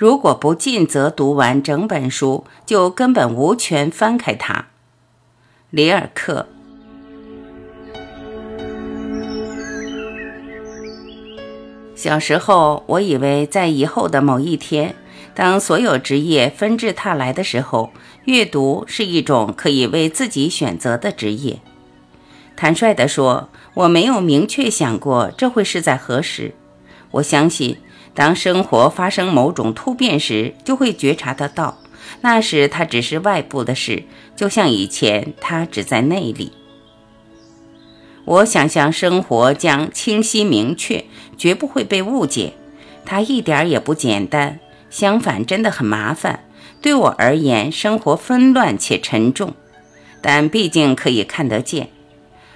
如果不尽责读完整本书，就根本无权翻开它。里尔克。小时候，我以为在以后的某一天，当所有职业纷至沓来的时候，阅读是一种可以为自己选择的职业。坦率地说，我没有明确想过这会是在何时。我相信。当生活发生某种突变时，就会觉察得到，那时它只是外部的事，就像以前它只在内里。我想象生活将清晰明确，绝不会被误解。它一点也不简单，相反，真的很麻烦。对我而言，生活纷乱且沉重，但毕竟可以看得见。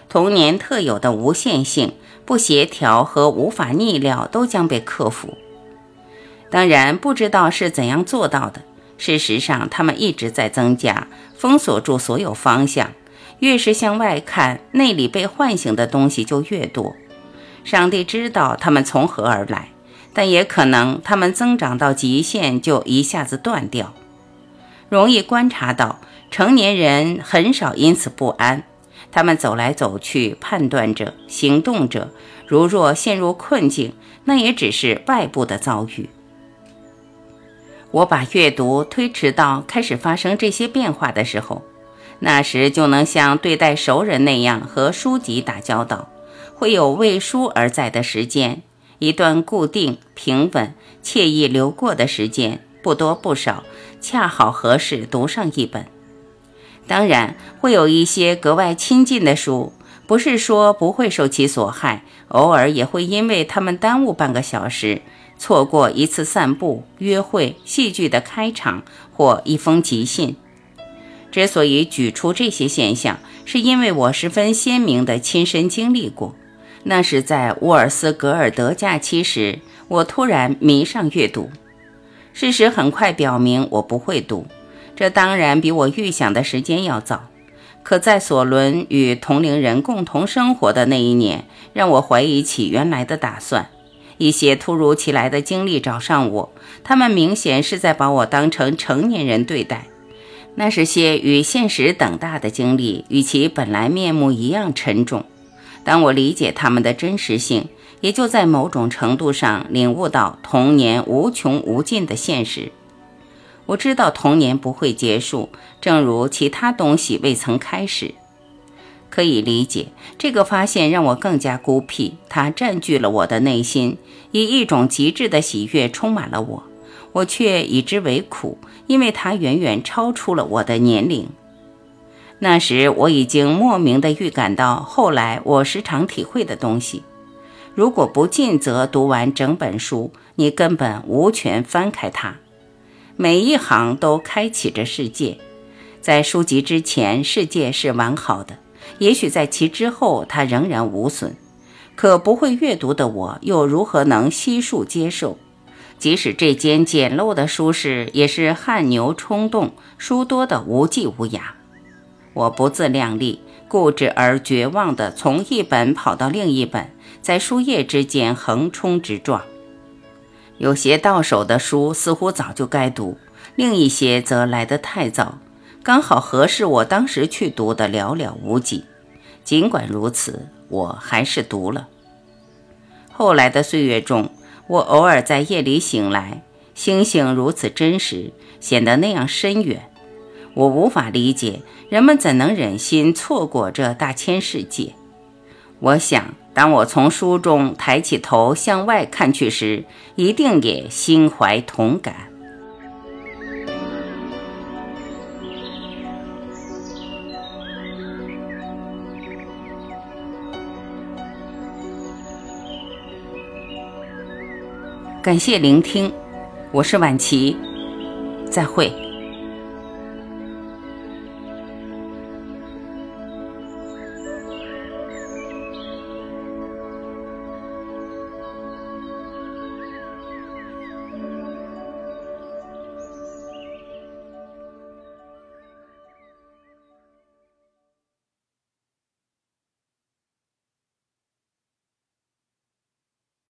童年特有的无限性、不协调和无法逆料都将被克服。当然不知道是怎样做到的。事实上，他们一直在增加，封锁住所有方向。越是向外看，内里被唤醒的东西就越多。上帝知道他们从何而来，但也可能他们增长到极限就一下子断掉。容易观察到，成年人很少因此不安。他们走来走去，判断着，行动着。如若陷入困境，那也只是外部的遭遇。我把阅读推迟到开始发生这些变化的时候，那时就能像对待熟人那样和书籍打交道，会有为书而在的时间，一段固定、平稳、惬意流过的时间，不多不少，恰好合适读上一本。当然，会有一些格外亲近的书，不是说不会受其所害，偶尔也会因为他们耽误半个小时。错过一次散步、约会、戏剧的开场或一封急信。之所以举出这些现象，是因为我十分鲜明地亲身经历过。那是在沃尔斯格尔德假期时，我突然迷上阅读。事实很快表明我不会读，这当然比我预想的时间要早。可在索伦与同龄人共同生活的那一年，让我怀疑起原来的打算。一些突如其来的经历找上我，他们明显是在把我当成成年人对待。那是些与现实等大的经历，与其本来面目一样沉重。当我理解他们的真实性，也就在某种程度上领悟到童年无穷无尽的现实。我知道童年不会结束，正如其他东西未曾开始。可以理解，这个发现让我更加孤僻。它占据了我的内心，以一种极致的喜悦充满了我。我却以之为苦，因为它远远超出了我的年龄。那时我已经莫名地预感到，后来我时常体会的东西。如果不尽责读完整本书，你根本无权翻开它。每一行都开启着世界，在书籍之前，世界是完好的。也许在其之后，它仍然无损。可不会阅读的我，又如何能悉数接受？即使这间简陋的书室也是汗牛充栋，书多的无际无涯。我不自量力，固执而绝望地从一本跑到另一本，在书页之间横冲直撞。有些到手的书似乎早就该读，另一些则来得太早。刚好合适我当时去读的寥寥无几，尽管如此，我还是读了。后来的岁月中，我偶尔在夜里醒来，星星如此真实，显得那样深远。我无法理解人们怎能忍心错过这大千世界。我想，当我从书中抬起头向外看去时，一定也心怀同感。感谢聆听，我是晚琪，再会。